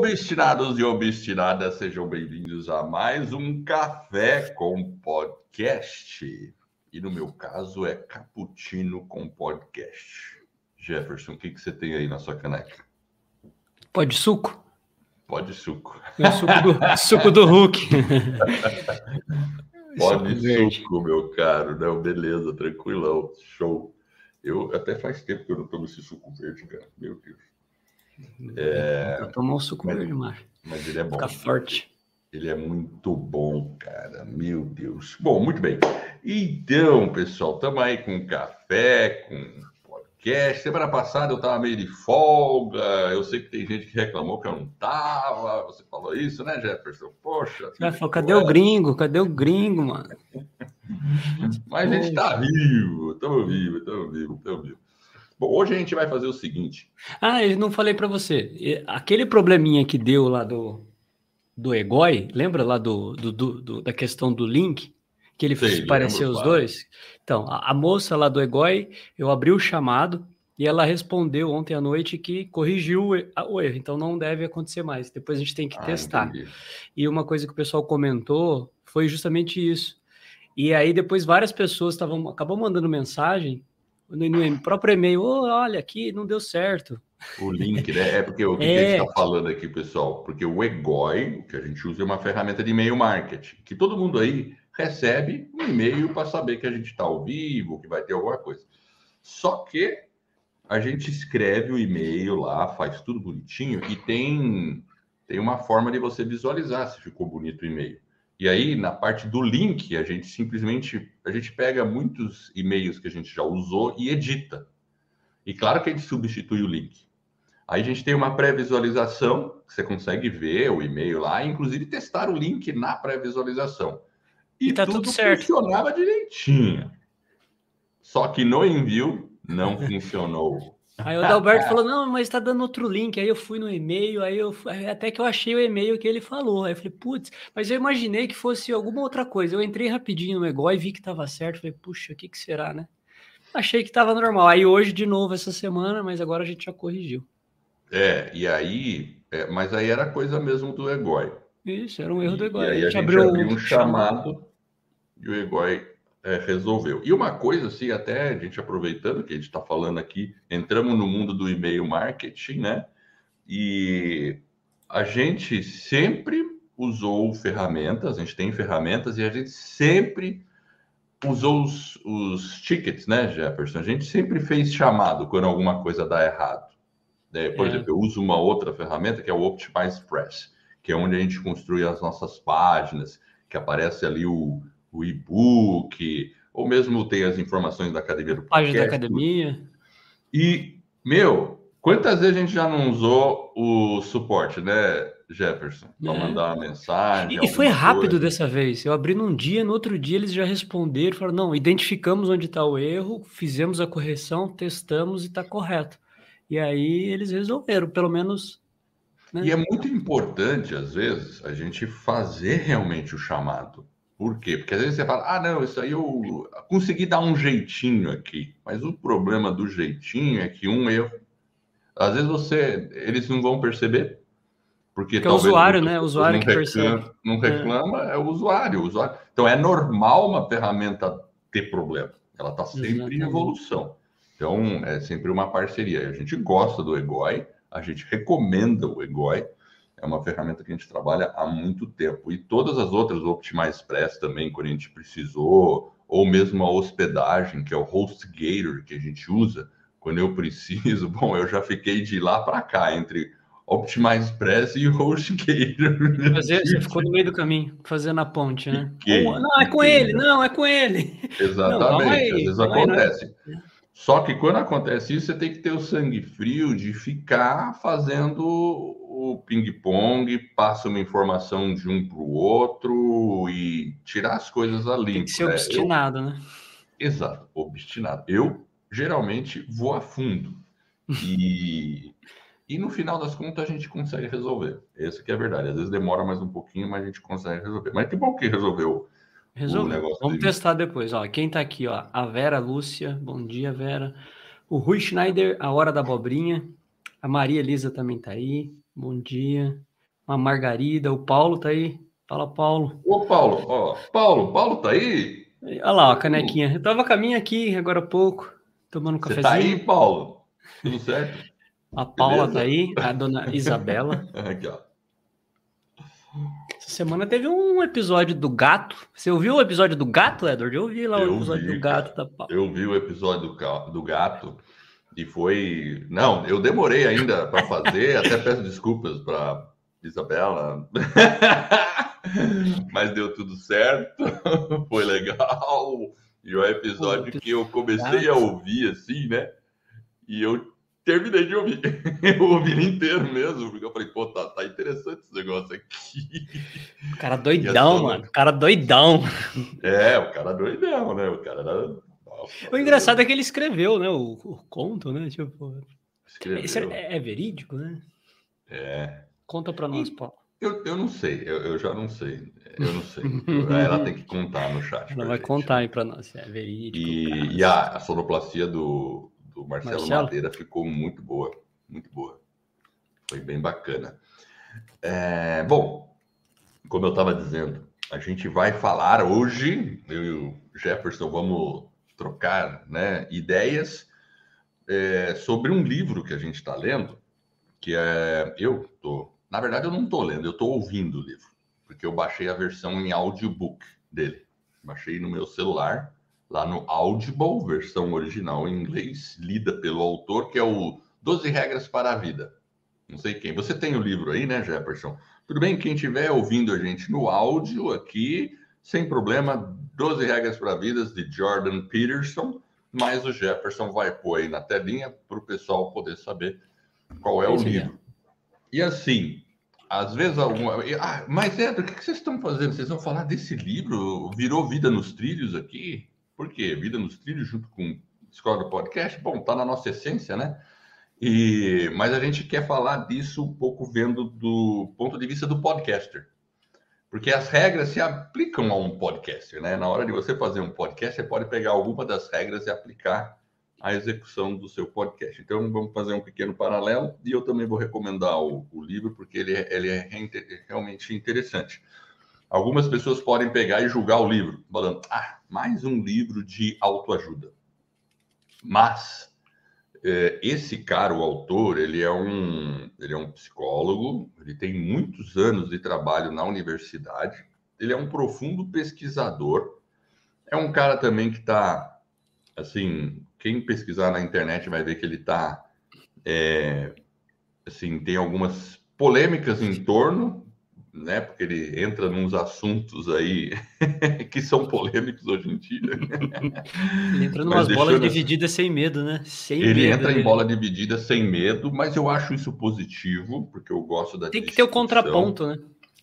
Obstinados e obstinadas, sejam bem-vindos a mais um Café com Podcast. E no meu caso é Cappuccino com Podcast. Jefferson, o que, que você tem aí na sua caneca? Pode suco? Pode suco. É suco do, suco do Hulk. Pode suco, suco, meu caro. Não, beleza, tranquilão. Show. Eu até faz tempo que eu não tomo esse suco verde, cara. Meu Deus. É... Tomar um suco mas, verde, macho. Mas ele é bom. Fica forte. Ele é muito bom, cara. Meu Deus. Bom, muito bem. Então, pessoal, estamos aí com café, com podcast. Semana passada eu estava meio de folga. Eu sei que tem gente que reclamou que eu não estava. Você falou isso, né, Jefferson? Poxa. Você falou, cadê o gringo? Cadê o gringo, mano? Mas a gente está vivo. Estamos vivos, estamos vivos, estamos vivos. Bom, hoje a gente vai fazer o seguinte. Ah, eu não falei para você. Aquele probleminha que deu lá do, do Egoi, lembra lá do, do, do da questão do link? Que ele Sei, pareceu os claro. dois? Então, a, a, moça lá do Egoi, eu abri o chamado e ela respondeu ontem à noite que corrigiu o, o erro, então não deve acontecer mais. Depois a gente tem que ah, testar. Entendi. E uma coisa que o pessoal comentou foi justamente isso. E aí depois várias pessoas estavam acabou mandando mensagem no, no próprio e-mail, oh, olha aqui, não deu certo. O link, né? É porque o que, é... a gente está falando aqui, pessoal? Porque o Egoi, que a gente usa, é uma ferramenta de e-mail marketing, que todo mundo aí recebe um e-mail para saber que a gente está ao vivo, que vai ter alguma coisa. Só que a gente escreve o e-mail lá, faz tudo bonitinho e tem, tem uma forma de você visualizar se ficou bonito o e-mail. E aí, na parte do link, a gente simplesmente a gente pega muitos e-mails que a gente já usou e edita. E claro que a gente substitui o link. Aí a gente tem uma pré-visualização, que você consegue ver o e-mail lá, inclusive testar o link na pré-visualização. E, e tá tudo, tudo certo. funcionava direitinho. Só que no envio não funcionou. Aí o Adalberto falou: não, mas está dando outro link. Aí eu fui no e-mail, aí eu até que eu achei o e-mail que ele falou. Aí eu falei, putz, mas eu imaginei que fosse alguma outra coisa. Eu entrei rapidinho no Egó e vi que estava certo. Falei, puxa, o que, que será, né? Achei que estava normal. Aí hoje, de novo, essa semana, mas agora a gente já corrigiu. É, e aí, é, mas aí era coisa mesmo do Egoi. Isso, era um erro do Egoi. E aí a gente, a gente abriu, abriu um chamado, chamado e o Egoi é, resolveu. E uma coisa, assim, até a gente aproveitando que a gente está falando aqui, entramos no mundo do e-mail marketing, né? E a gente sempre usou ferramentas, a gente tem ferramentas e a gente sempre usou os, os tickets, né, Jefferson? A gente sempre fez chamado quando alguma coisa dá errado. Né? Por é. exemplo, eu uso uma outra ferramenta que é o Optimize Press, que é onde a gente construi as nossas páginas, que aparece ali o, o e-book, ou mesmo tem as informações da academia do podcast. Página da academia. E, meu, quantas vezes a gente já não usou o suporte, né, Jefferson? Para é. mandar uma mensagem. E, foi rápido coisa. dessa vez. Eu abri num dia, no outro dia eles já responderam, falaram: não, identificamos onde está o erro, fizemos a correção, testamos e está correto. E aí eles resolveram, pelo menos. Né? E é muito importante, às vezes, a gente fazer realmente o chamado. Por quê? Porque às vezes você fala, ah, não, isso aí eu consegui dar um jeitinho aqui. Mas o problema do jeitinho é que um erro, às vezes você, eles não vão perceber. Porque, porque é o usuário, né? O usuário que reclama, percebe. Não reclama, é. é o, usuário, o usuário. Então é normal uma ferramenta ter problema. Ela está sempre Exatamente. em evolução. Então é sempre uma parceria. A gente gosta do Egoi, a gente recomenda o Egoi é uma ferramenta que a gente trabalha há muito tempo. E todas as outras, o Optimize Express também, quando a gente precisou, ou mesmo a hospedagem, que é o HostGator que a gente usa, quando eu preciso. Bom, eu já fiquei de lá para cá, entre Optimize Express e HostGator. Fazer, você ficou no meio do caminho, fazendo a ponte, né? Fiquei, não, é com fiquei. ele, não, é com ele. Exatamente, não, aí, às vezes acontece. Aí, Só que quando acontece isso, você tem que ter o sangue frio de ficar fazendo o ping-pong, passa uma informação de um para o outro e tirar as coisas ali. Tem que ser né? obstinado, eu... né? Exato, obstinado. Eu geralmente vou a fundo e, e no final das contas a gente consegue resolver. Essa que é a verdade. Às vezes demora mais um pouquinho, mas a gente consegue resolver. Mas que bom que resolveu. Resolveu. Vamos testar depois. Ó, quem está aqui, ó, a Vera Lúcia. Bom dia, Vera. O Rui Schneider, a hora da abobrinha. A Maria Elisa também tá aí. Bom dia. A Margarida, o Paulo tá aí. Fala, Paulo. Ô, Paulo, ó, Paulo, Paulo tá aí? Olha lá, a canequinha. Eu tava com a minha aqui agora há pouco, tomando um cafezinho. Você tá aí, Paulo? Tudo certo? A Paula Beleza? tá aí, a dona Isabela. aqui, ó. Essa semana teve um episódio do gato. Você ouviu o episódio do gato, Edward? Eu ouvi lá o episódio vi, do gato cara. da Paula. Eu vi o episódio do, do gato e foi. Não, eu demorei ainda para fazer, até peço desculpas para Isabela. Mas deu tudo certo, foi legal. E o episódio que eu comecei a ouvir assim, né? E eu terminei de ouvir. Eu ouvi ele inteiro mesmo, porque eu falei, pô, tá, tá interessante esse negócio aqui. O cara doidão, só... mano. O cara doidão. É, o cara doidão, né? O cara era. O engraçado é que ele escreveu, né? O, o conto, né? Tipo. Escreveu. É, é, verídico, né? É. Conta pra nós, Paulo. Eu, eu não sei, eu, eu já não sei. Eu não sei. Ela tem que contar no chat. Ela vai gente. contar aí pra nós, é verídico. E, e a, a sonoplastia do, do Marcelo, Marcelo, Madeira ficou muito boa, muito boa. Foi bem bacana. É, bom, como eu estava dizendo, a gente vai falar hoje, eu e o Jefferson vamos trocar né, ideias é, sobre um livro que a gente está lendo, que é. Eu tô. Na verdade, eu não estou lendo, eu estou ouvindo o livro, porque eu baixei a versão em audiobook dele. Baixei no meu celular lá no Audible, versão original em inglês, lida pelo autor, que é o 12 Regras para a Vida. Não sei quem. Você tem o livro aí, né, Jefferson? Tudo bem, quem estiver ouvindo a gente no áudio aqui, sem problema, 12 Regras para a Vida de Jordan Peterson, mas o Jefferson vai pôr aí na telinha para o pessoal poder saber qual é o livro. E assim, às vezes alguma. Ah, mas Edro, o que vocês estão fazendo? Vocês vão falar desse livro? Virou Vida nos Trilhos aqui? Por quê? Vida nos Trilhos junto com Escola do Podcast? Bom, tá na nossa essência, né? E, mas a gente quer falar disso um pouco vendo do ponto de vista do podcaster. Porque as regras se aplicam a um podcaster, né? Na hora de você fazer um podcast, você pode pegar alguma das regras e aplicar à execução do seu podcast. Então, vamos fazer um pequeno paralelo e eu também vou recomendar o, o livro, porque ele, é, ele é realmente interessante. Algumas pessoas podem pegar e julgar o livro, falando, ah, mais um livro de autoajuda. Mas esse cara, o autor, ele é um, ele é um psicólogo, ele tem muitos anos de trabalho na universidade, ele é um profundo pesquisador, é um cara também que está, assim, quem pesquisar na internet vai ver que ele está, é, assim, tem algumas polêmicas em torno né? Porque ele entra nos assuntos aí que são polêmicos hoje em dia. Ele entra em umas bolas divididas sem medo, né? Sem ele medo, entra em bola dividida sem medo, mas eu acho isso positivo, porque eu gosto da Tem que ter o contraponto, né?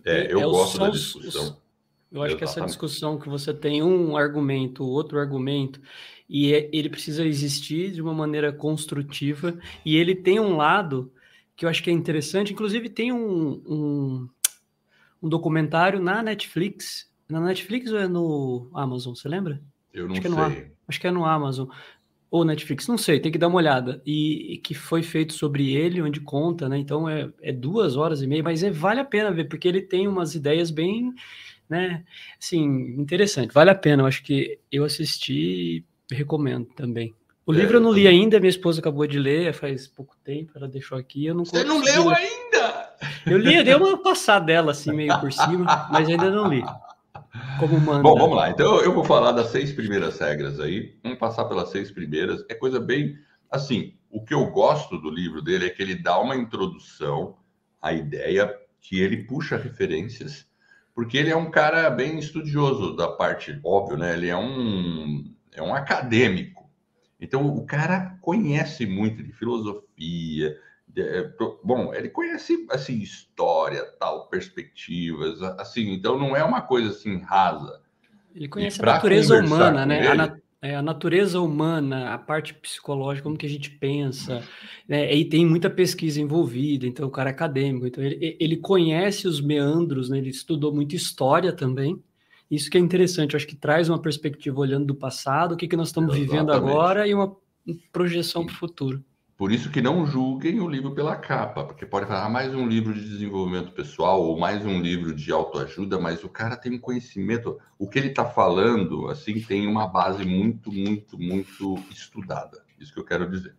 É, eu é, gosto da discussão. Os, eu acho Exatamente. que essa discussão que você tem um argumento, outro argumento, e é, ele precisa existir de uma maneira construtiva, e ele tem um lado que eu acho que é interessante, inclusive tem um, um um documentário na Netflix. Na Netflix ou é no Amazon? Você lembra? Eu não acho sei. É no, acho que é no Amazon. Ou Netflix, não sei, tem que dar uma olhada. E, e que foi feito sobre ele, onde conta, né? Então é, é duas horas e meia, mas é, vale a pena ver, porque ele tem umas ideias bem, né? Assim, interessante, vale a pena. Eu acho que eu assisti e recomendo também. O é, livro eu não li ainda, minha esposa acabou de ler faz pouco tempo, ela deixou aqui. Eu não Você não leu ainda? Eu li, eu dei uma passada dela assim, meio por cima, mas ainda não li. Como manda. Bom, vamos lá. Então eu vou falar das seis primeiras regras aí. Vamos passar pelas seis primeiras. É coisa bem. Assim, o que eu gosto do livro dele é que ele dá uma introdução à ideia, que ele puxa referências, porque ele é um cara bem estudioso da parte, óbvio, né? Ele é um, é um acadêmico. Então o cara conhece muito de filosofia, é, bom, ele conhece assim história, tal, perspectivas, assim, então não é uma coisa assim rasa. Ele conhece a natureza humana, né? A, na, é, a, natureza humana, a parte psicológica, como que a gente pensa, né? E tem muita pesquisa envolvida, então o cara é acadêmico, então ele, ele conhece os meandros, né? Ele estudou muito história também. Isso que é interessante, eu acho que traz uma perspectiva olhando do passado, o que, que nós estamos Exatamente. vivendo agora e uma projeção para o futuro. Por isso que não julguem o livro pela capa, porque pode falar ah, mais um livro de desenvolvimento pessoal ou mais um livro de autoajuda, mas o cara tem um conhecimento, o que ele está falando, assim, tem uma base muito, muito, muito estudada. Isso que eu quero dizer.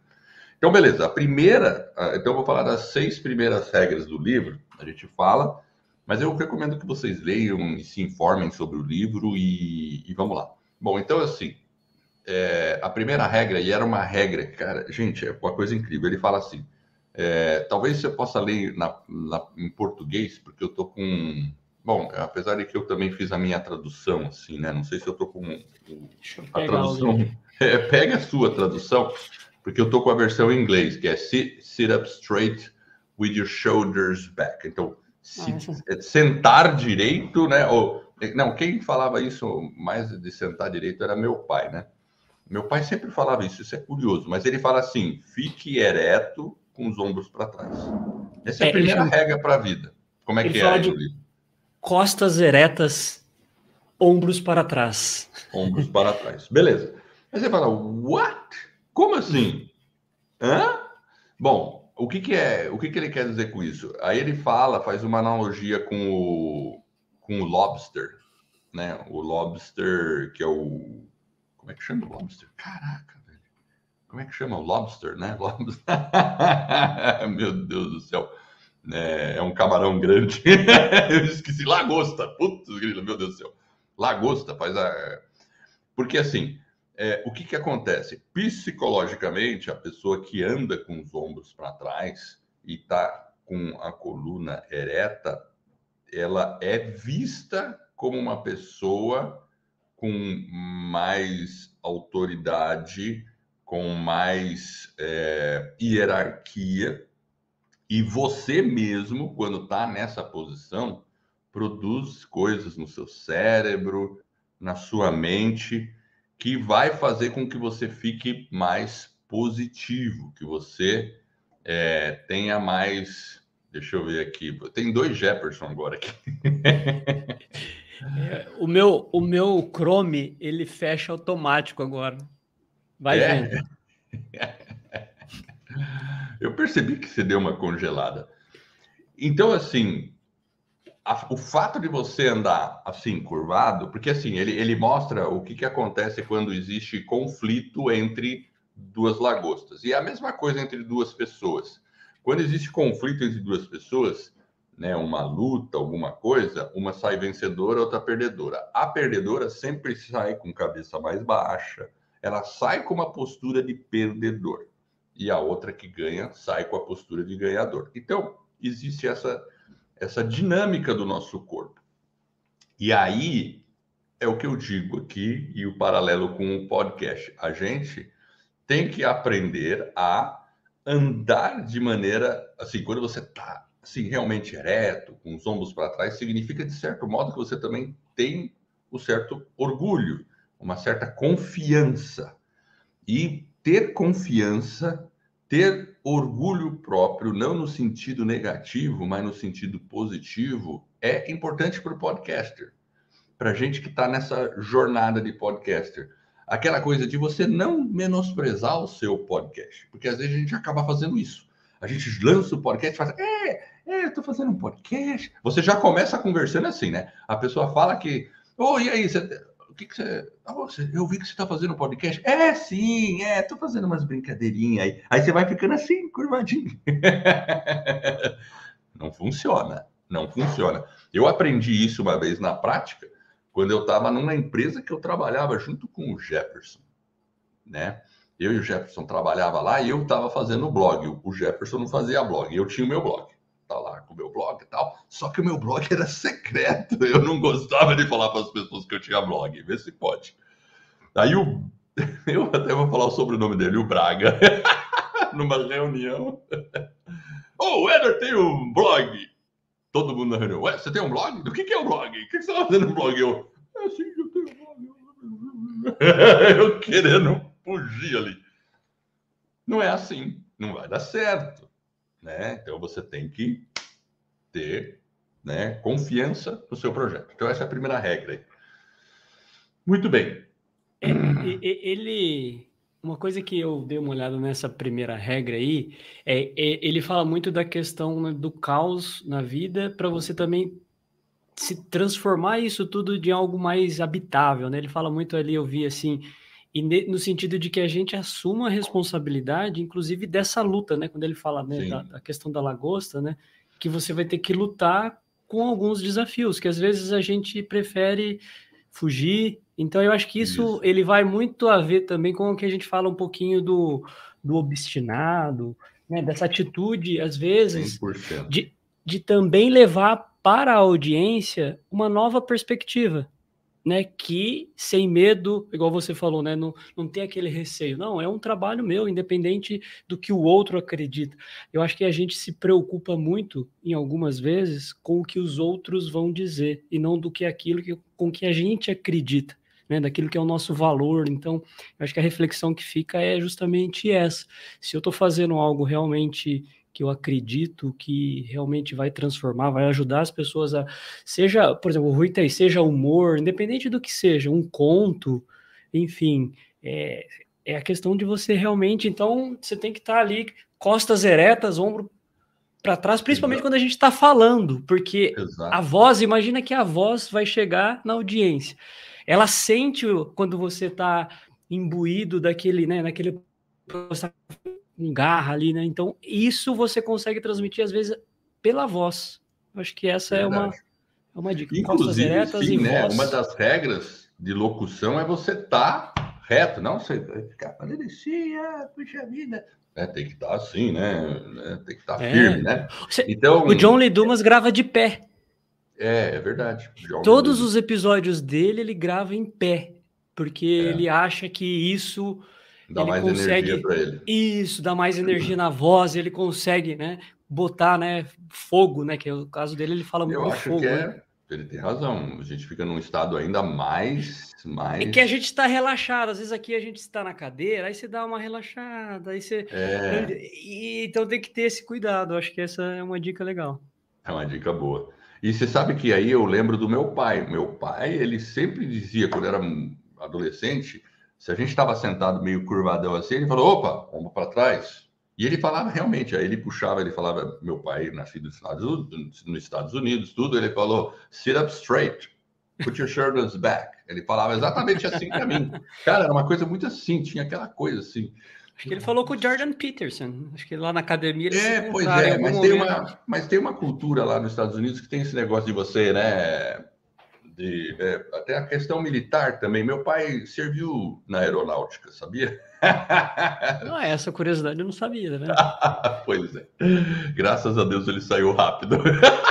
Então, beleza. A primeira, então eu vou falar das seis primeiras regras do livro. A gente fala, mas eu recomendo que vocês leiam e se informem sobre o livro e, e vamos lá. Bom, então assim, é, a primeira regra, e era uma regra, cara, gente, é uma coisa incrível. Ele fala assim: é, talvez você possa ler na, na, em português, porque eu tô com. Bom, apesar de que eu também fiz a minha tradução, assim, né? Não sei se eu tô com a tradução. É, pega a sua tradução, porque eu tô com a versão em inglês, que é sit, sit up straight with your shoulders back. Então, sit, é sentar direito, né? Ou, não, quem falava isso mais de sentar direito era meu pai, né? Meu pai sempre falava isso, isso é curioso, mas ele fala assim: fique ereto com os ombros para trás. Essa é a é, primeira ele... regra para a vida. Como é ele que é? De costas eretas, ombros para trás. Ombros para trás. Beleza. Aí você fala, what? Como assim? Hã? Bom, o que, que é? O que, que ele quer dizer com isso? Aí ele fala, faz uma analogia com o, com o lobster, né? O lobster, que é o como é que chama o lobster? Caraca, velho. Como é que chama o lobster, né? Lobster. Meu Deus do céu. É, é um camarão grande. Eu esqueci. Lagosta. Putz, grilo, meu Deus do céu. Lagosta faz a. Porque assim, é, o que, que acontece? Psicologicamente, a pessoa que anda com os ombros para trás e está com a coluna ereta, ela é vista como uma pessoa com mais autoridade, com mais é, hierarquia, e você mesmo, quando está nessa posição, produz coisas no seu cérebro, na sua mente, que vai fazer com que você fique mais positivo, que você é, tenha mais. Deixa eu ver aqui. Tem dois Jefferson agora aqui. É, o, meu, o meu Chrome, ele fecha automático agora. Vai é. vendo. Eu percebi que você deu uma congelada. Então, assim, a, o fato de você andar assim, curvado, porque assim, ele, ele mostra o que, que acontece quando existe conflito entre duas lagostas. E é a mesma coisa entre duas pessoas. Quando existe conflito entre duas pessoas, né, uma luta, alguma coisa, uma sai vencedora, outra perdedora. A perdedora sempre sai com cabeça mais baixa, ela sai com uma postura de perdedor. E a outra que ganha sai com a postura de ganhador. Então, existe essa, essa dinâmica do nosso corpo. E aí é o que eu digo aqui e o paralelo com o podcast. A gente tem que aprender a andar de maneira assim, quando você está assim, realmente ereto, com os ombros para trás, significa, de certo modo, que você também tem um certo orgulho, uma certa confiança. E ter confiança, ter orgulho próprio, não no sentido negativo, mas no sentido positivo, é importante para o podcaster. Para gente que está nessa jornada de podcaster. Aquela coisa de você não menosprezar o seu podcast, porque às vezes a gente acaba fazendo isso. A gente lança o podcast e fala, é, é, eu tô fazendo um podcast. Você já começa conversando assim, né? A pessoa fala que, ô, oh, e aí, você, o que, que você... Você... Eu vi que você tá fazendo um podcast. É, sim, é, tô fazendo umas brincadeirinhas aí. Aí você vai ficando assim, curvadinho. não funciona, não funciona. Eu aprendi isso uma vez na prática, quando eu estava numa empresa que eu trabalhava junto com o Jefferson, né? Eu e o Jefferson trabalhava lá e eu estava fazendo o blog. O Jefferson não fazia blog, eu tinha o meu blog tá lá com o meu blog e tal. Só que o meu blog era secreto. Eu não gostava de falar para as pessoas que eu tinha blog. Vê se pode. Aí o. Eu até vou falar sobre o nome dele, o Braga. Numa reunião. Ô, oh, o tem um blog. Todo mundo na reunião. Ué, você tem um blog? Do que, que é o um blog? O que, você está fazendo no blog? Eu. É sim, eu tenho um blog. eu querendo fugir ali. Não é assim. Não vai dar certo né? Então você tem que ter né, confiança no seu projeto. Então essa é a primeira regra. Aí. Muito bem. Ele, uma coisa que eu dei uma olhada nessa primeira regra aí, é, é ele fala muito da questão né, do caos na vida para você também se transformar isso tudo de algo mais habitável, né? Ele fala muito ali, eu vi assim, no sentido de que a gente assuma a responsabilidade, inclusive dessa luta, né? Quando ele fala né, da, da, questão da lagosta, né? Que você vai ter que lutar com alguns desafios, que às vezes a gente prefere fugir. Então eu acho que isso, isso. ele vai muito a ver também com o que a gente fala um pouquinho do, do obstinado, né? Dessa atitude, às vezes, de, de também levar para a audiência uma nova perspectiva, né? Que sem medo, igual você falou, né? Não, não tem aquele receio. Não, é um trabalho meu, independente do que o outro acredita. Eu acho que a gente se preocupa muito, em algumas vezes, com o que os outros vão dizer, e não do que aquilo que, com que a gente acredita. Né, daquilo que é o nosso valor. Então, eu acho que a reflexão que fica é justamente essa. Se eu estou fazendo algo realmente que eu acredito que realmente vai transformar, vai ajudar as pessoas a. Seja, por exemplo, o Rui tem, seja humor, independente do que seja, um conto, enfim. É, é a questão de você realmente. Então, você tem que estar tá ali, costas eretas, ombro para trás, principalmente Exato. quando a gente está falando, porque Exato. a voz, imagina que a voz vai chegar na audiência. Ela sente quando você está imbuído daquele, né, naquele com garra ali, né? Então, isso você consegue transmitir, às vezes, pela voz. Eu acho que essa é uma, é uma dica. Inclusive, sim, né? Voz. Uma das regras de locução é você estar tá reto, não você ficar falando assim, ah, puxa vida. É, tem que estar tá assim, né? É, tem que estar tá é. firme, né? Então, o John Lee Dumas grava de pé. É, é verdade. Todos os episódios dele ele grava em pé, porque é. ele acha que isso Dá ele mais consegue, energia para ele. Isso, dá mais energia na voz, ele consegue, né, botar, né, fogo, né, que é o caso dele, ele fala muito Eu acho fogo. Que é, né? Ele tem razão. A gente fica num estado ainda mais, mais. É que a gente está relaxado. Às vezes aqui a gente está na cadeira, aí você dá uma relaxada, aí você. É... E, então tem que ter esse cuidado. Acho que essa é uma dica legal. É uma dica boa. E você sabe que aí eu lembro do meu pai. Meu pai, ele sempre dizia, quando era adolescente, se a gente estava sentado meio curvadão assim, ele falou: opa, vamos para trás. E ele falava realmente, aí ele puxava, ele falava, meu pai, nascido nos Estados Unidos, nos Estados Unidos tudo, ele falou: sit up straight, put your shoulders back. Ele falava exatamente assim para mim. Cara, era uma coisa muito assim, tinha aquela coisa assim. Acho que ele falou com o Jordan Peterson. Acho que lá na academia ele É, pois é, mas tem, uma, mas tem uma cultura lá nos Estados Unidos que tem esse negócio de você, né? De é, até a questão militar também. Meu pai serviu na aeronáutica, sabia? Não, essa curiosidade eu não sabia, né? pois é. Graças a Deus ele saiu rápido.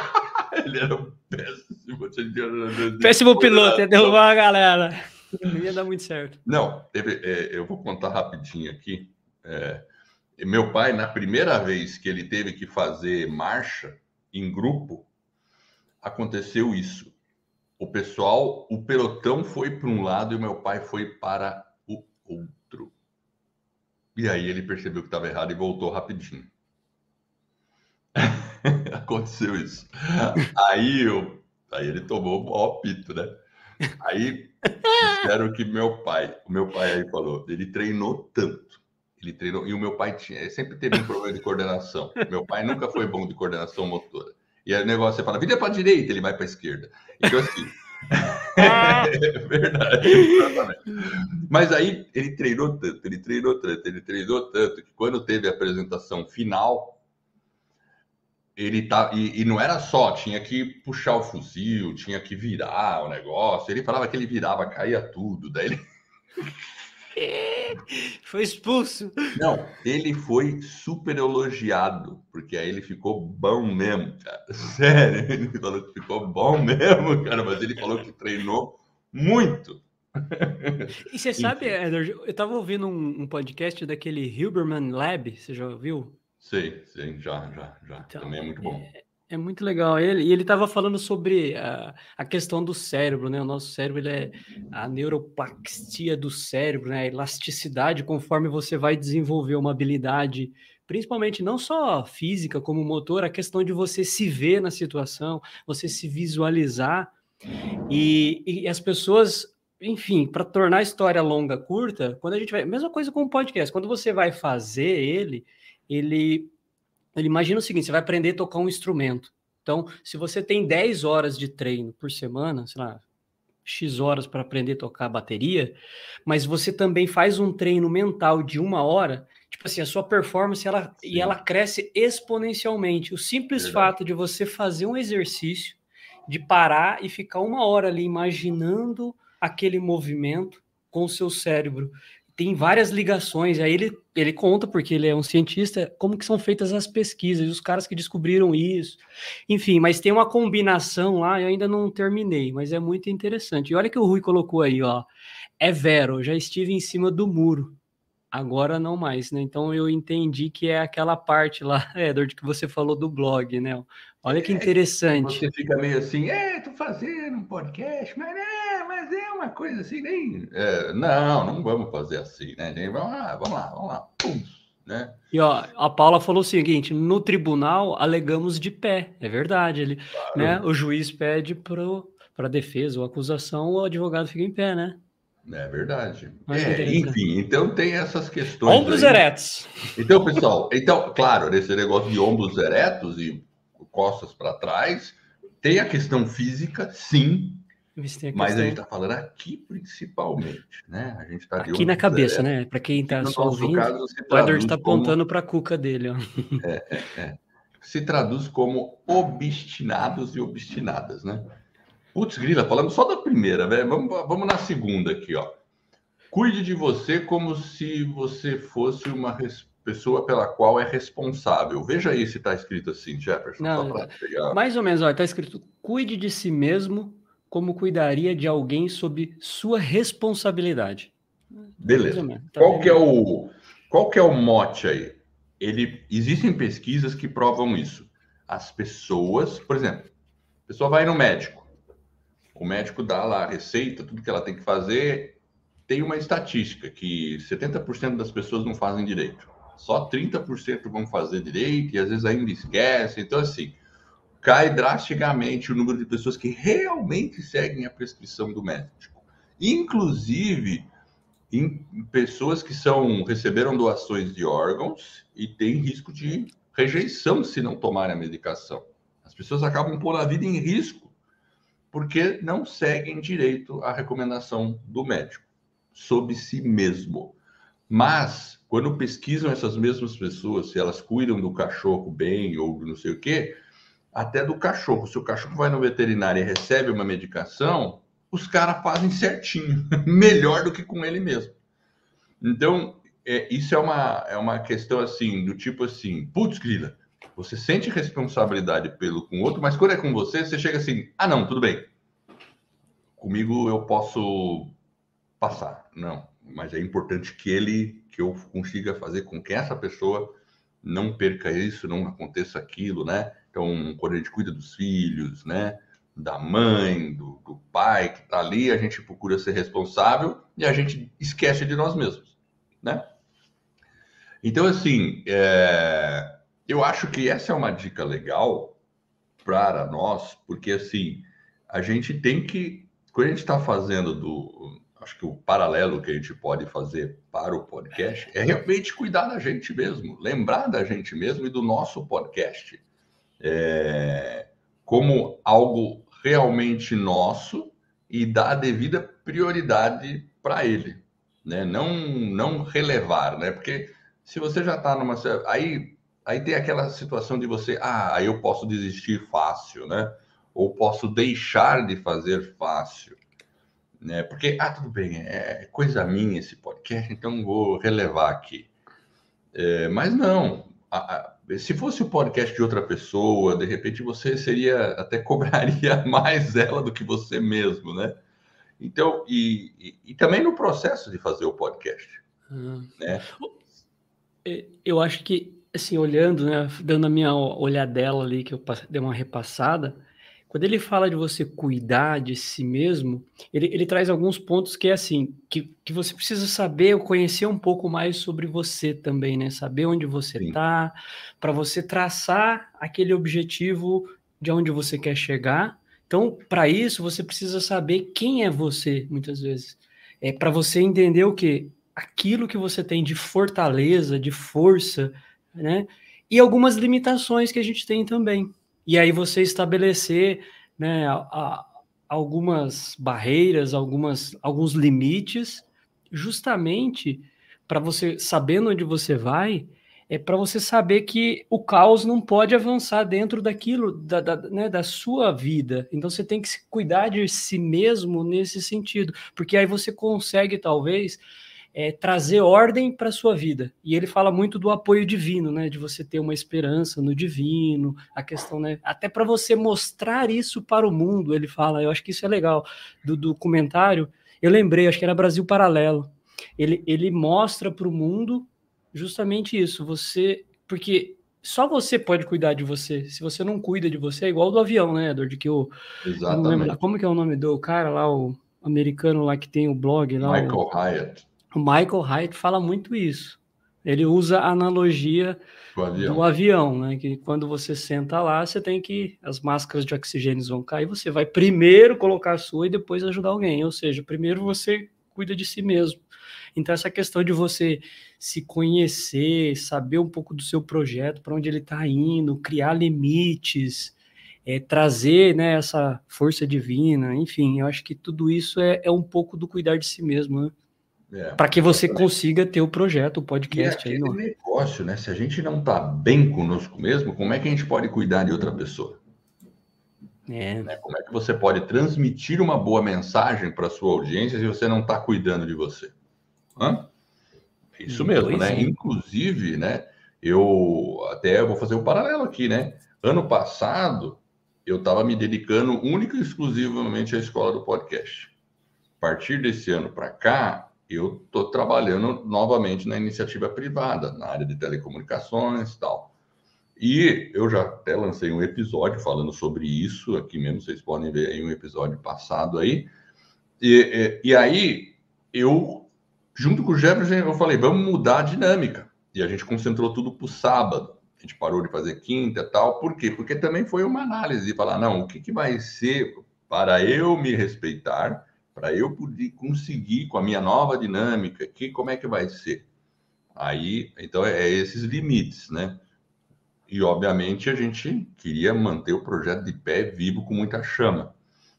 ele era um péssimo. Péssimo piloto, ia derrubar a galera. Não ia dar muito certo. Não, teve, é, eu vou contar rapidinho aqui. É, meu pai, na primeira vez que ele teve que fazer marcha em grupo, aconteceu isso o pessoal, o pelotão foi para um lado e o meu pai foi para o outro. E aí ele percebeu que estava errado e voltou rapidinho. Aconteceu isso. Aí, eu, aí ele tomou o pito, né? Aí disseram que meu pai, o meu pai aí falou, ele treinou tanto. Ele treinou, e o meu pai tinha, sempre teve um problema de coordenação. Meu pai nunca foi bom de coordenação motora. E aí o negócio você fala, vira para a direita, ele vai para a esquerda. Então, assim. é verdade, exatamente. Mas aí ele treinou tanto, ele treinou tanto, ele treinou tanto, que quando teve a apresentação final, ele tá. E, e, não era só, tinha que puxar o fuzil, tinha que virar o negócio. Ele falava que ele virava, caía tudo. Daí ele. Foi expulso. Não, ele foi super elogiado, porque aí ele ficou bom mesmo, cara. Sério, ele falou que ficou bom mesmo, cara, mas ele falou que treinou muito. E você sabe, Eder, eu estava ouvindo um, um, podcast daquele Hilberman Lab, você já ouviu? Sei, sim, já, já, já. Então, Também é muito bom. É, é muito legal. Ele, e ele estava falando sobre a, a questão do cérebro, né? O nosso cérebro ele é a neuroplastia do cérebro, né? A elasticidade conforme você vai desenvolver uma habilidade, principalmente não só física como motor, a questão de você se ver na situação, você se visualizar. E, e as pessoas enfim, para tornar a história longa curta, quando a gente vai. Mesma coisa com o podcast, quando você vai fazer ele, ele, ele imagina o seguinte: você vai aprender a tocar um instrumento. Então, se você tem 10 horas de treino por semana, sei lá, X horas para aprender a tocar bateria, mas você também faz um treino mental de uma hora, tipo assim, a sua performance ela, e ela cresce exponencialmente. O simples Verdade. fato de você fazer um exercício, de parar e ficar uma hora ali imaginando aquele movimento com o seu cérebro tem várias ligações, aí ele, ele conta, porque ele é um cientista, como que são feitas as pesquisas, os caras que descobriram isso, enfim, mas tem uma combinação lá, eu ainda não terminei, mas é muito interessante. E olha que o Rui colocou aí, ó, é vero, já estive em cima do muro, agora não mais, né? Então eu entendi que é aquela parte lá, Edward, que você falou do blog, né? Olha que é, interessante. Você fica meio assim, é, tô fazendo um podcast, mas é, mas é uma coisa assim, nem. É, não, não vamos fazer assim, né? Vamos lá, vamos lá, vamos lá. Pum, né? E ó, a Paula falou o seguinte: no tribunal alegamos de pé, é verdade. Ele, claro. né, o juiz pede para a defesa ou acusação, o advogado fica em pé, né? É verdade. É, enfim, então tem essas questões. Ombros aí. eretos. Então, pessoal, então, claro, nesse negócio de ombros eretos e costas para trás, tem a questão física, sim, a mas a gente está falando aqui principalmente, né? A gente está aqui na cabeça, eretos. né? Para quem está só ouvindo, caso, o Edward está apontando para a cuca dele. Ó. É, é, é. Se traduz como obstinados e obstinadas, né? Putz, grila, falando só da primeira, velho. Vamos, vamos na segunda aqui, ó. Cuide de você como se você fosse uma pessoa pela qual é responsável. Veja aí se está escrito assim, Jefferson. Não, pegar... Mais ou menos, está escrito: cuide de si mesmo como cuidaria de alguém sob sua responsabilidade. Beleza. Tá qual, que é o, qual que é o mote aí? Ele, existem pesquisas que provam isso. As pessoas, por exemplo, a pessoa vai no médico. O médico dá lá a receita, tudo que ela tem que fazer. Tem uma estatística que 70% das pessoas não fazem direito. Só 30% vão fazer direito e às vezes ainda esquecem. Então, assim, cai drasticamente o número de pessoas que realmente seguem a prescrição do médico. Inclusive, em pessoas que são receberam doações de órgãos e têm risco de rejeição se não tomarem a medicação. As pessoas acabam pondo a vida em risco porque não seguem direito à recomendação do médico sobre si mesmo. Mas, quando pesquisam essas mesmas pessoas, se elas cuidam do cachorro bem ou não sei o quê, até do cachorro. Se o cachorro vai no veterinário e recebe uma medicação, os caras fazem certinho, melhor do que com ele mesmo. Então, é, isso é uma, é uma questão assim, do tipo assim, putz, grila, você sente responsabilidade pelo com o outro, mas quando é com você, você chega assim: ah, não, tudo bem. Comigo eu posso passar. Não, mas é importante que ele, que eu consiga fazer com que essa pessoa não perca isso, não aconteça aquilo, né? Então, quando a gente cuida dos filhos, né? Da mãe, do, do pai que tá ali, a gente procura ser responsável e a gente esquece de nós mesmos, né? Então, assim, é eu acho que essa é uma dica legal para nós, porque assim, a gente tem que, quando a gente está fazendo do, acho que o paralelo que a gente pode fazer para o podcast é realmente cuidar da gente mesmo, lembrar da gente mesmo e do nosso podcast é, como algo realmente nosso e dar a devida prioridade para ele, né? Não, não relevar, né? Porque se você já está numa aí Aí tem aquela situação de você, ah, eu posso desistir fácil, né? Ou posso deixar de fazer fácil, né? Porque, ah, tudo bem, é coisa minha esse podcast, então vou relevar aqui. É, mas não, a, a, se fosse o podcast de outra pessoa, de repente você seria, até cobraria mais ela do que você mesmo, né? Então, e, e, e também no processo de fazer o podcast, uhum. né? Eu acho que assim, olhando, né, dando a minha olhadela ali, que eu dei uma repassada, quando ele fala de você cuidar de si mesmo, ele, ele traz alguns pontos que é assim, que, que você precisa saber, conhecer um pouco mais sobre você também, né? Saber onde você está, para você traçar aquele objetivo de onde você quer chegar Então, para isso, você precisa saber quem é você, muitas vezes. É para você entender o que? Aquilo que você tem de fortaleza, de força, né? E algumas limitações que a gente tem também. E aí você estabelecer né, a, a, algumas barreiras, algumas, alguns limites, justamente para você, sabendo onde você vai, é para você saber que o caos não pode avançar dentro daquilo, da, da, né, da sua vida. Então você tem que cuidar de si mesmo nesse sentido, porque aí você consegue, talvez, é, trazer ordem para a sua vida. E ele fala muito do apoio divino, né? De você ter uma esperança no divino, a questão, né? Até para você mostrar isso para o mundo, ele fala. Eu acho que isso é legal. Do documentário, eu lembrei, acho que era Brasil Paralelo. Ele, ele mostra para o mundo justamente isso. Você. Porque só você pode cuidar de você. Se você não cuida de você, é igual do avião, né, Edward? Que o. Exatamente. como que é o nome do cara lá, o americano lá que tem o blog lá? Michael o... Hyatt. O Michael Hyatt fala muito isso. Ele usa a analogia avião. do avião, né? Que quando você senta lá, você tem que. As máscaras de oxigênio vão cair, você vai primeiro colocar a sua e depois ajudar alguém. Ou seja, primeiro você cuida de si mesmo. Então, essa questão de você se conhecer, saber um pouco do seu projeto, para onde ele está indo, criar limites, é, trazer né, essa força divina, enfim, eu acho que tudo isso é, é um pouco do cuidar de si mesmo, né? É, para que você consiga ter o projeto, o podcast e aí. No... negócio, né? Se a gente não está bem conosco mesmo, como é que a gente pode cuidar de outra pessoa? É. Né? Como é que você pode transmitir uma boa mensagem para sua audiência se você não está cuidando de você? Hã? Isso mesmo, pois né? É. Inclusive, né? Eu até vou fazer um paralelo aqui, né? Ano passado eu estava me dedicando única e exclusivamente à escola do podcast. A partir desse ano para cá, eu estou trabalhando novamente na iniciativa privada, na área de telecomunicações e tal. E eu já até lancei um episódio falando sobre isso aqui mesmo, vocês podem ver aí um episódio passado aí. E, e, e aí, eu, junto com o Jefferson, eu falei, vamos mudar a dinâmica. E a gente concentrou tudo para o sábado. A gente parou de fazer quinta e tal. Por quê? Porque também foi uma análise falar, não, o que, que vai ser para eu me respeitar para eu poder conseguir com a minha nova dinâmica, que como é que vai ser? Aí, então é, é esses limites, né? E obviamente a gente queria manter o projeto de pé vivo com muita chama.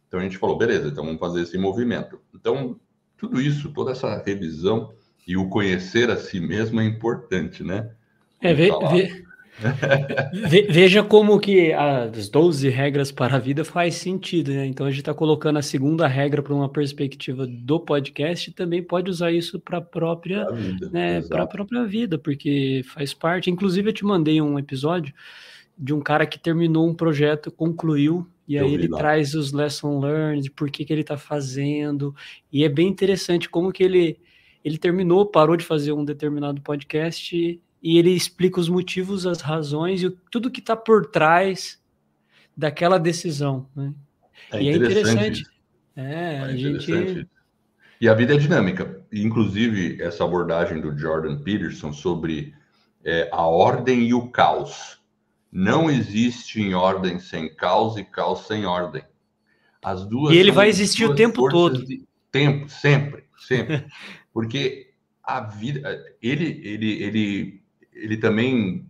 Então a gente falou, beleza, então vamos fazer esse movimento. Então, tudo isso, toda essa revisão e o conhecer a si mesmo é importante, né? É, ver, ver, Veja como que as 12 regras para a vida faz sentido, né? Então a gente está colocando a segunda regra para uma perspectiva do podcast e também pode usar isso para a própria, né, para a própria vida, porque faz parte. Inclusive, eu te mandei um episódio de um cara que terminou um projeto, concluiu, e aí ele lá. traz os lesson learned, por que, que ele está fazendo, e é bem interessante como que ele ele terminou, parou de fazer um determinado podcast e ele explica os motivos, as razões e tudo que está por trás daquela decisão. Né? É e é interessante. É, é a gente. E a vida é dinâmica. Inclusive, essa abordagem do Jordan Peterson sobre é, a ordem e o caos. Não existe em ordem sem caos e caos sem ordem. As duas. E ele vai existir o tempo todo. Tempo, sempre, sempre. Porque a vida. Ele, ele, ele ele também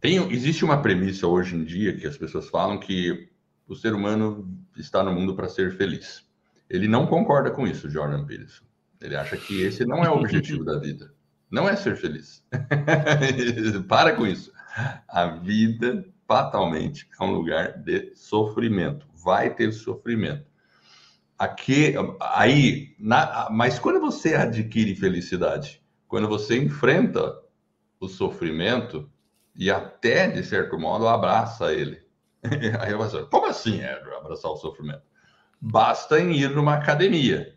tem, existe uma premissa hoje em dia que as pessoas falam que o ser humano está no mundo para ser feliz. Ele não concorda com isso, Jordan Peterson. Ele acha que esse não é o objetivo da vida. Não é ser feliz. para com isso. A vida, fatalmente, é um lugar de sofrimento. Vai ter sofrimento. Aqui, aí, na, mas quando você adquire felicidade, quando você enfrenta o sofrimento e até, de certo modo, abraça ele. Aí eu falo, como assim, Edro, abraçar o sofrimento? Basta em ir numa academia.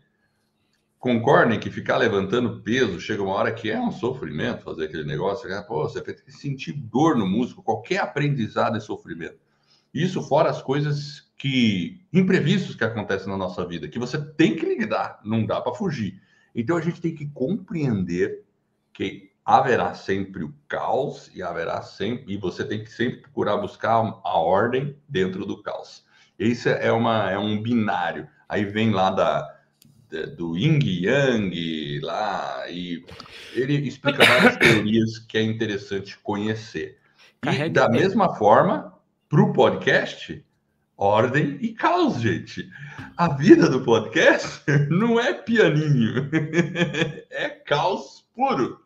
Concordem que ficar levantando peso chega uma hora que é um sofrimento fazer aquele negócio. Pô, você tem que sentir dor no músculo. Qualquer aprendizado é sofrimento. Isso fora as coisas que imprevistos que acontecem na nossa vida, que você tem que lidar, não dá para fugir. Então a gente tem que compreender que haverá sempre o caos e haverá sempre e você tem que sempre procurar buscar a ordem dentro do caos. Isso é uma é um binário. Aí vem lá da, da do Yin Yang lá e ele explica várias teorias que é interessante conhecer. E Carrega da mesma forma, para o podcast, ordem e caos, gente. A vida do podcast não é pianinho, é caos puro.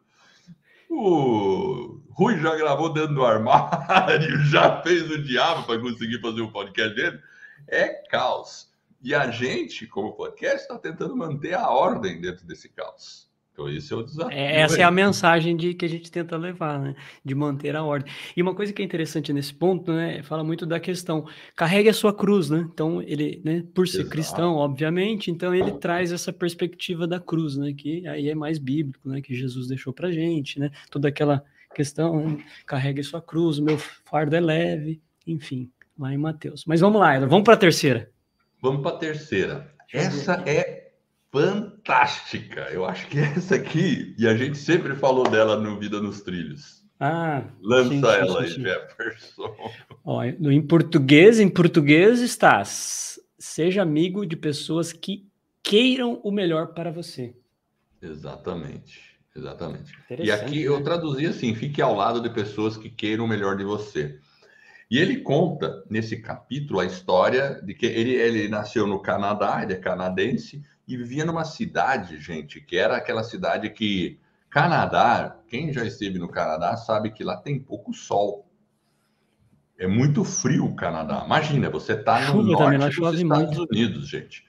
O Rui já gravou dentro do armário, já fez o diabo para conseguir fazer o podcast dele. É caos. E a gente, como podcast, está tentando manter a ordem dentro desse caos. Então, esse é o desafio. É, essa é a mensagem de que a gente tenta levar, né? De manter a ordem. E uma coisa que é interessante nesse ponto, né? Fala muito da questão, carregue a sua cruz, né? Então, ele, né, por ser Exato. cristão, obviamente, então ele traz essa perspectiva da cruz, né? Que aí é mais bíblico, né? Que Jesus deixou pra gente, né? Toda aquela questão, né? carregue a sua cruz, o meu fardo é leve, enfim, lá em Mateus. Mas vamos lá, vamos para a terceira. Vamos para a terceira. Essa é fantástica. Eu acho que essa aqui, e a gente sempre falou dela no Vida nos Trilhos. Ah, lança sim, ela aí, Jefferson. Ó, em português, em português estás. Seja amigo de pessoas que queiram o melhor para você. Exatamente, exatamente. E aqui eu né? traduzi assim: fique ao lado de pessoas que queiram o melhor de você. E ele conta nesse capítulo a história de que ele, ele nasceu no Canadá, ele é canadense, e vivia numa cidade, gente, que era aquela cidade que. Canadá, quem já esteve no Canadá sabe que lá tem pouco sol. É muito frio o Canadá. Imagina, você está no Chuva norte dos Estados muito. Unidos, gente.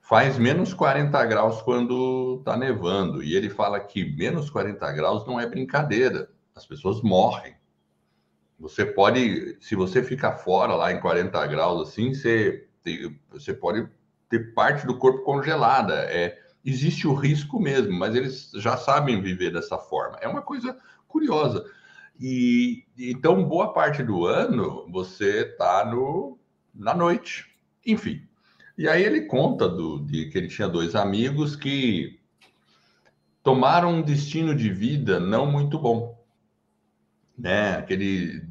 Faz menos 40 graus quando está nevando. E ele fala que menos 40 graus não é brincadeira. As pessoas morrem. Você pode, se você ficar fora lá em 40 graus assim, você, você pode ter parte do corpo congelada. É, existe o risco mesmo, mas eles já sabem viver dessa forma. É uma coisa curiosa. E então boa parte do ano você está no na noite, enfim. E aí ele conta do, de que ele tinha dois amigos que tomaram um destino de vida não muito bom, né? Aquele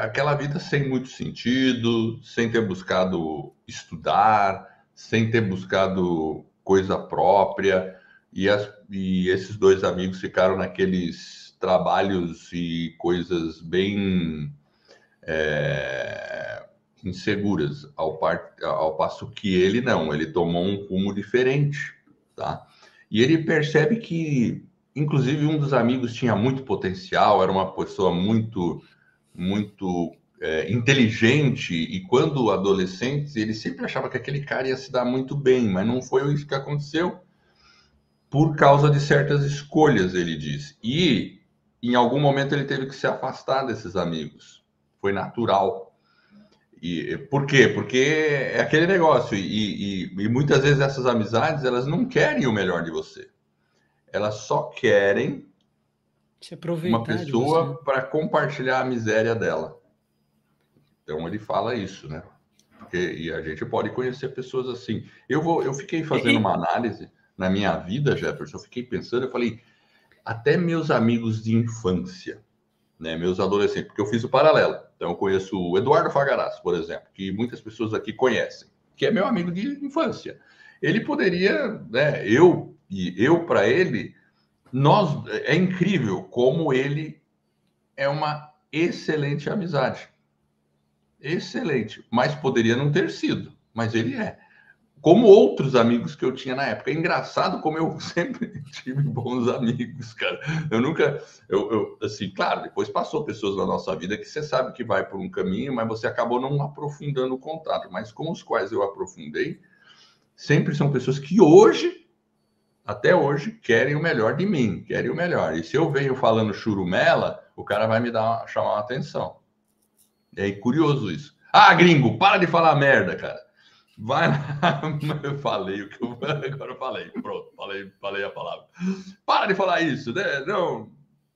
aquela vida sem muito sentido, sem ter buscado estudar, sem ter buscado coisa própria, e, as, e esses dois amigos ficaram naqueles trabalhos e coisas bem é, inseguras, ao, par, ao passo que ele não, ele tomou um rumo diferente, tá? E ele percebe que, inclusive, um dos amigos tinha muito potencial, era uma pessoa muito, muito é, inteligente e quando adolescente ele sempre achava que aquele cara ia se dar muito bem, mas não foi isso que aconteceu por causa de certas escolhas, ele diz. E em algum momento ele teve que se afastar desses amigos. Foi natural. E por quê? Porque é aquele negócio e, e, e muitas vezes essas amizades elas não querem o melhor de você. Elas só querem uma pessoa para compartilhar a miséria dela. Então ele fala isso, né? Porque, e a gente pode conhecer pessoas assim. Eu vou, eu fiquei fazendo uma análise na minha vida, Jefferson. Eu fiquei pensando, eu falei, até meus amigos de infância, né, meus adolescentes, porque eu fiz o paralelo. Então eu conheço o Eduardo Fagaraz, por exemplo, que muitas pessoas aqui conhecem, que é meu amigo de infância. Ele poderia, né, eu e eu para ele, nós é incrível como ele é uma excelente amizade excelente, mas poderia não ter sido, mas ele é. Como outros amigos que eu tinha na época. É engraçado como eu sempre tive bons amigos, cara. Eu nunca, eu, eu, assim, claro, depois passou pessoas na nossa vida que você sabe que vai por um caminho, mas você acabou não aprofundando o contato. Mas com os quais eu aprofundei, sempre são pessoas que hoje, até hoje, querem o melhor de mim, querem o melhor. E se eu venho falando churumela, o cara vai me dar chamar uma atenção. É curioso isso. Ah, gringo, para de falar merda, cara. Vai lá. Eu falei o que eu agora eu falei. Pronto, falei, falei a palavra. Para de falar isso, né? Não.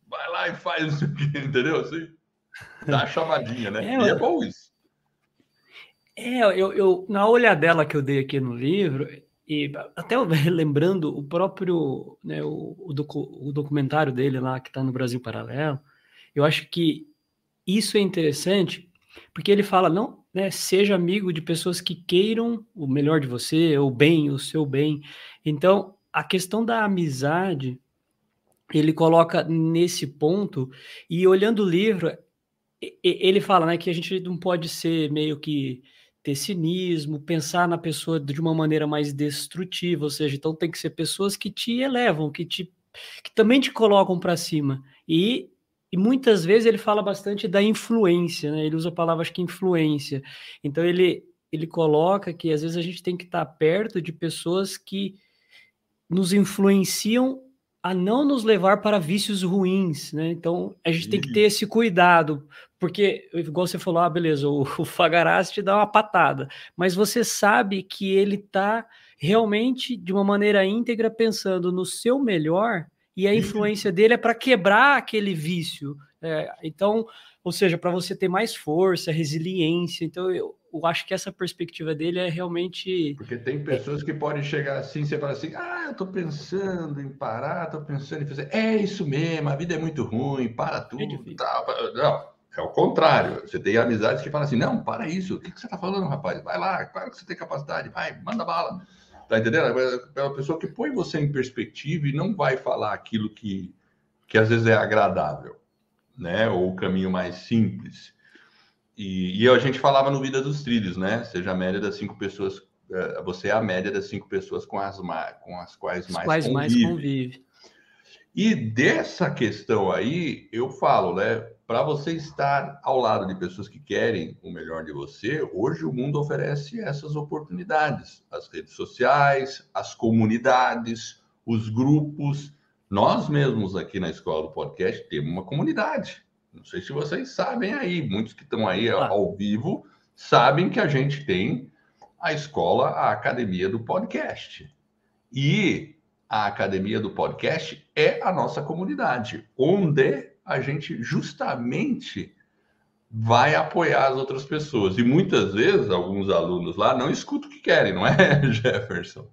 Vai lá e faz isso aqui, entendeu? Assim, dá a chamadinha, né? É, e é bom isso. É, eu, eu, na olhadela que eu dei aqui no livro, e até lembrando o próprio né, o, o, docu, o documentário dele lá que está no Brasil Paralelo, eu acho que isso é interessante porque ele fala não, né, seja amigo de pessoas que queiram o melhor de você, o bem, o seu bem. Então a questão da amizade ele coloca nesse ponto e olhando o livro ele fala né, que a gente não pode ser meio que ter cinismo, pensar na pessoa de uma maneira mais destrutiva, ou seja, então tem que ser pessoas que te elevam, que te que também te colocam para cima. E, e muitas vezes ele fala bastante da influência, né? Ele usa a palavra acho que influência. Então ele ele coloca que às vezes a gente tem que estar perto de pessoas que nos influenciam a não nos levar para vícios ruins, né? Então a gente tem que ter esse cuidado, porque, igual você falou, ah, beleza, o, o Fagaraz te dá uma patada, mas você sabe que ele está realmente de uma maneira íntegra pensando no seu melhor e a influência dele é para quebrar aquele vício. É, então, ou seja, para você ter mais força, resiliência. Então, eu, eu acho que essa perspectiva dele é realmente. Porque tem pessoas que podem chegar assim, você fala assim: ah, eu estou pensando em parar, estou pensando em fazer. É isso mesmo, a vida é muito ruim, para é tudo. É tá. Não, é o contrário. Você tem amizades que falam assim: não, para isso, o que, que você está falando, rapaz? Vai lá, claro que você tem capacidade, vai, manda bala. Tá entendendo? É uma pessoa que põe você em perspectiva e não vai falar aquilo que, que às vezes é agradável, né? Ou o caminho mais simples. E, e, a gente falava no Vida dos Trilhos, né? Seja a média das cinco pessoas, é, você é a média das cinco pessoas com as, com as quais mais quais convive. mais convive. E dessa questão aí, eu falo, né? Para você estar ao lado de pessoas que querem o melhor de você, hoje o mundo oferece essas oportunidades. As redes sociais, as comunidades, os grupos. Nós mesmos aqui na Escola do Podcast temos uma comunidade não sei se vocês sabem aí, muitos que estão aí ah. ao vivo sabem que a gente tem a escola, a academia do podcast. E a academia do podcast é a nossa comunidade, onde a gente justamente vai apoiar as outras pessoas. E muitas vezes alguns alunos lá não escutam o que querem, não é, Jefferson?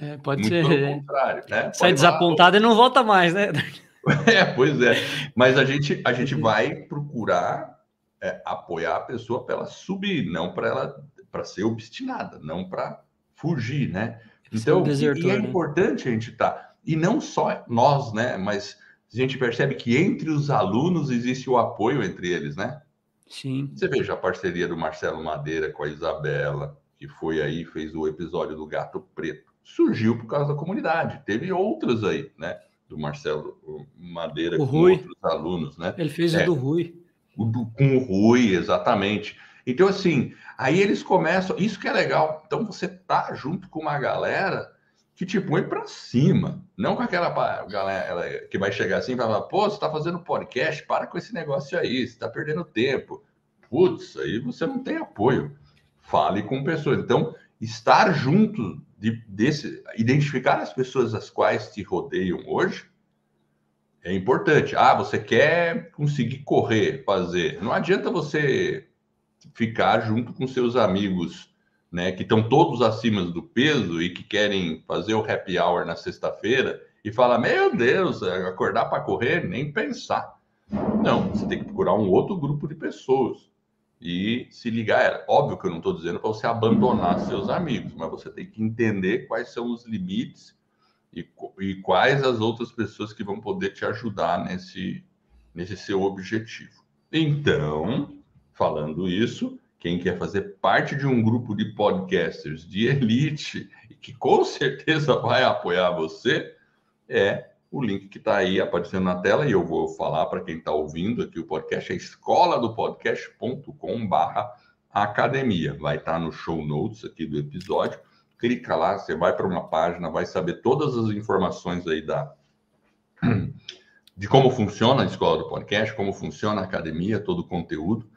É, pode Muito ser. Pelo contrário, né? Sai desapontado e não volta mais, né? É, pois é. Mas a gente, a gente vai procurar é, apoiar a pessoa para ela subir, não para ela para ser obstinada, não para fugir, né? Então, desertor, e, é né? importante a gente estar. Tá, e não só nós, né? Mas a gente percebe que entre os alunos existe o apoio entre eles, né? Sim. Você veja a parceria do Marcelo Madeira com a Isabela, que foi aí, fez o episódio do Gato Preto. Surgiu por causa da comunidade. Teve outras aí, né? do Marcelo Madeira o com Rui. outros alunos, né? Ele fez é, o do Rui. O do, com o Rui, exatamente. Então, assim, aí eles começam. Isso que é legal. Então, você tá junto com uma galera que te põe para cima. Não com aquela galera que vai chegar assim e vai falar: pô, você tá fazendo podcast, para com esse negócio aí, você tá perdendo tempo. Putz, aí você não tem apoio. Fale com pessoas. Então, estar junto de, desse, identificar as pessoas as quais te rodeiam hoje é importante. Ah, você quer conseguir correr, fazer. Não adianta você ficar junto com seus amigos, né, que estão todos acima do peso e que querem fazer o happy hour na sexta-feira e falar: Meu Deus, acordar para correr, nem pensar. Não, você tem que procurar um outro grupo de pessoas e se ligar ela. Óbvio que eu não estou dizendo para você abandonar seus amigos, mas você tem que entender quais são os limites e, e quais as outras pessoas que vão poder te ajudar nesse, nesse seu objetivo. Então, falando isso, quem quer fazer parte de um grupo de podcasters de elite e que com certeza vai apoiar você é o link que está aí aparecendo na tela e eu vou falar para quem está ouvindo aqui o podcast, é escola do podcast.com barra academia. Vai estar tá no show notes aqui do episódio. Clica lá, você vai para uma página, vai saber todas as informações aí da de como funciona a escola do podcast, como funciona a academia, todo o conteúdo.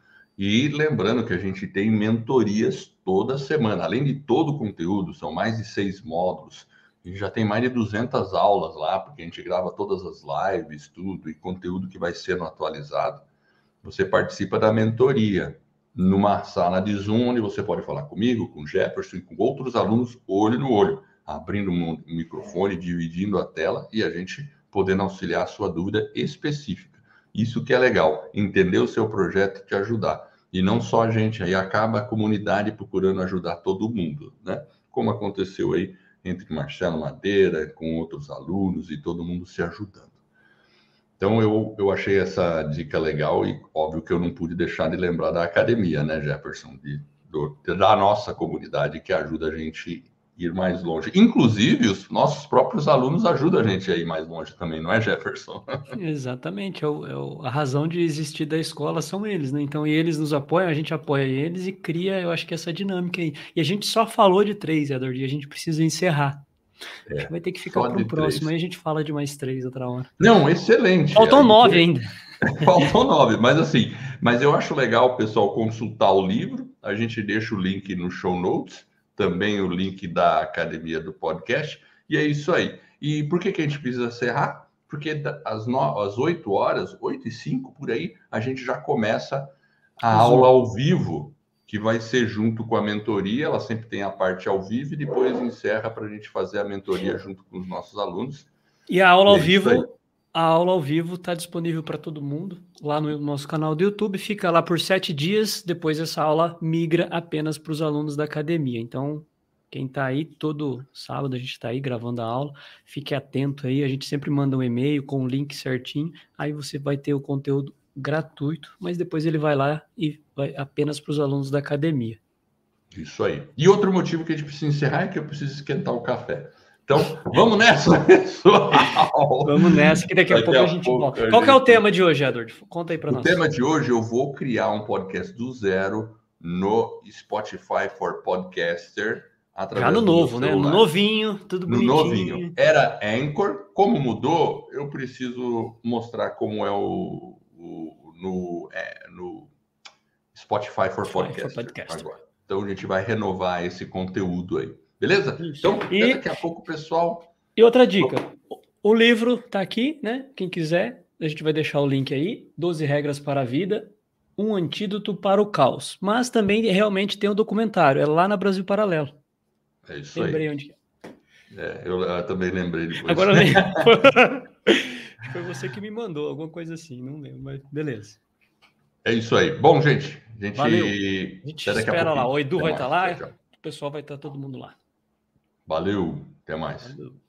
E lembrando que a gente tem mentorias toda semana, além de todo o conteúdo, são mais de seis módulos a gente já tem mais de 200 aulas lá, porque a gente grava todas as lives, tudo, e conteúdo que vai sendo atualizado. Você participa da mentoria numa sala de Zoom, onde você pode falar comigo, com Jefferson e com outros alunos, olho no olho. abrindo um microfone, dividindo a tela e a gente podendo auxiliar a sua dúvida específica. Isso que é legal, entender o seu projeto e te ajudar. E não só a gente, aí acaba a comunidade procurando ajudar todo mundo, né? Como aconteceu aí entre Marcelo Madeira, com outros alunos e todo mundo se ajudando. Então eu, eu achei essa dica legal e óbvio que eu não pude deixar de lembrar da academia, né, Jefferson? De, do, da nossa comunidade que ajuda a gente ir mais longe. Inclusive, os nossos próprios alunos ajudam a gente a ir mais longe também, não é, Jefferson? Exatamente. É o, é o, a razão de existir da escola são eles, né? Então, e eles nos apoiam, a gente apoia eles e cria, eu acho que essa dinâmica aí. E a gente só falou de três, Edward, e a gente precisa encerrar. É, vai ter que ficar para o próximo, aí a gente fala de mais três outra hora. Não, excelente. Faltam nove ainda. Faltam nove, mas assim, mas eu acho legal o pessoal consultar o livro. A gente deixa o link no show notes também o link da academia do podcast. E é isso aí. E por que, que a gente precisa encerrar? Porque às, no... às 8 horas, 8 e 5 por aí, a gente já começa a aula ao vivo, que vai ser junto com a mentoria. Ela sempre tem a parte ao vivo e depois encerra para a gente fazer a mentoria junto com os nossos alunos. E a aula ao é vivo a aula ao vivo está disponível para todo mundo lá no nosso canal do YouTube. Fica lá por sete dias. Depois essa aula migra apenas para os alunos da academia. Então, quem está aí, todo sábado a gente está aí gravando a aula. Fique atento aí. A gente sempre manda um e-mail com o link certinho. Aí você vai ter o conteúdo gratuito, mas depois ele vai lá e vai apenas para os alunos da academia. Isso aí. E outro motivo que a gente precisa encerrar é que eu preciso esquentar o café. Então, vamos nessa, pessoal. Vamos nessa, que daqui a daqui pouco a, a gente volta. Qual gente... é o tema de hoje, Edward? Conta aí para nós. O tema de hoje, eu vou criar um podcast do zero no Spotify for Podcaster. Já no novo, né? No novinho, tudo no bonitinho. novinho. Era Anchor. Como mudou, eu preciso mostrar como é o, o no, é, no Spotify for Spotify Podcaster, for Podcaster agora. Então a gente vai renovar esse conteúdo aí. Beleza? Então, e... daqui a pouco, pessoal. E outra dica: o livro está aqui, né? Quem quiser, a gente vai deixar o link aí. 12 regras para a vida, um antídoto para o caos. Mas também realmente tem um documentário, é lá na Brasil Paralelo. É isso Lembrei aí. onde é. é eu, eu, também lembrei depois. Agora lembro. foi você que me mandou, alguma coisa assim, não lembro, mas beleza. É isso aí. Bom, gente, a gente, Valeu. A gente espera lá. O Edu vai estar tá lá, o pessoal vai estar tá todo mundo lá. Valeu, até mais. Valeu.